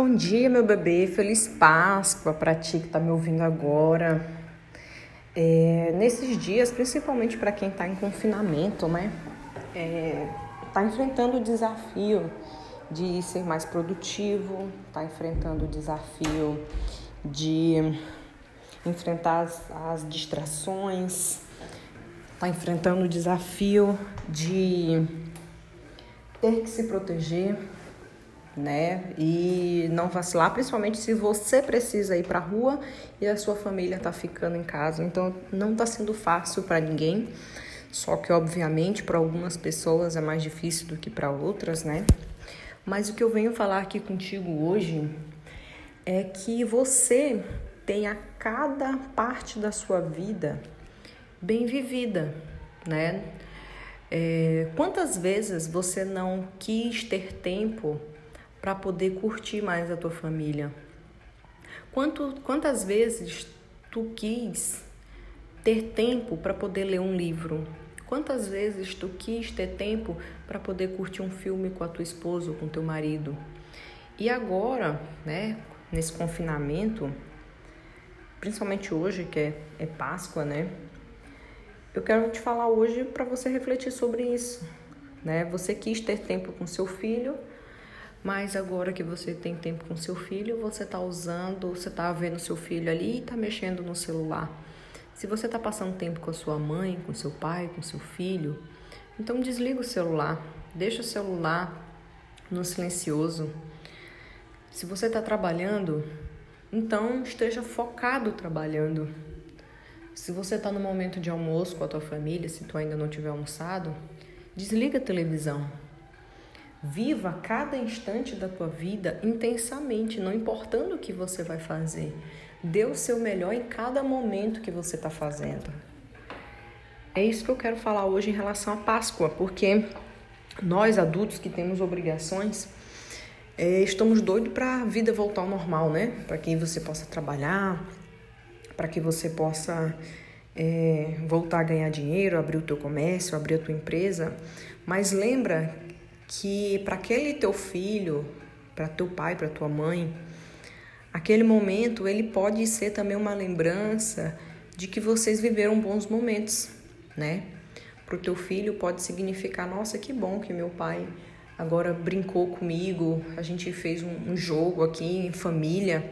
Bom dia, meu bebê. Feliz Páscoa para ti que está me ouvindo agora. É, nesses dias, principalmente para quem está em confinamento, né? É, enfrentando o desafio de ser mais produtivo, está enfrentando o desafio de enfrentar as, as distrações, está enfrentando o desafio de ter que se proteger, né? E não vacilar, principalmente se você precisa ir para a rua e a sua família está ficando em casa. Então não está sendo fácil para ninguém. Só que obviamente para algumas pessoas é mais difícil do que para outras, né? Mas o que eu venho falar aqui contigo hoje é que você tenha cada parte da sua vida bem vivida, né? É, quantas vezes você não quis ter tempo para poder curtir mais a tua família? Quanto, quantas vezes tu quis ter tempo para poder ler um livro? Quantas vezes tu quis ter tempo para poder curtir um filme com a tua esposa ou com teu marido? E agora, né, nesse confinamento, principalmente hoje que é, é Páscoa, né? Eu quero te falar hoje para você refletir sobre isso, né? Você quis ter tempo com seu filho, mas agora que você tem tempo com seu filho, você está usando, você está vendo seu filho ali e está mexendo no celular. Se você está passando tempo com a sua mãe, com seu pai, com seu filho, então desliga o celular, deixa o celular no silencioso. Se você está trabalhando, então esteja focado trabalhando. Se você está no momento de almoço com a tua família, se tu ainda não tiver almoçado, desliga a televisão. Viva cada instante da tua vida intensamente, não importando o que você vai fazer. Dê o seu melhor em cada momento que você está fazendo. É isso que eu quero falar hoje em relação à Páscoa, porque nós adultos que temos obrigações, é, estamos doidos para a vida voltar ao normal, né? Para que você possa trabalhar, para que você possa é, voltar a ganhar dinheiro, abrir o teu comércio, abrir a tua empresa. Mas lembra que para aquele teu filho, para teu pai, para tua mãe, aquele momento ele pode ser também uma lembrança de que vocês viveram bons momentos, né? Para o teu filho pode significar, nossa, que bom que meu pai agora brincou comigo, a gente fez um, um jogo aqui em família.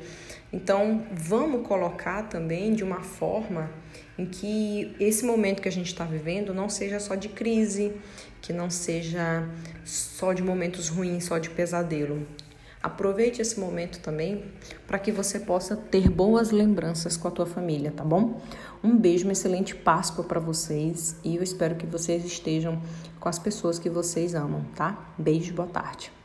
Então, vamos colocar também de uma forma em que esse momento que a gente está vivendo não seja só de crise, que não seja só de momentos ruins, só de pesadelo. Aproveite esse momento também para que você possa ter boas lembranças com a tua família, tá bom? Um beijo, uma excelente Páscoa para vocês e eu espero que vocês estejam com as pessoas que vocês amam, tá? Beijo, boa tarde.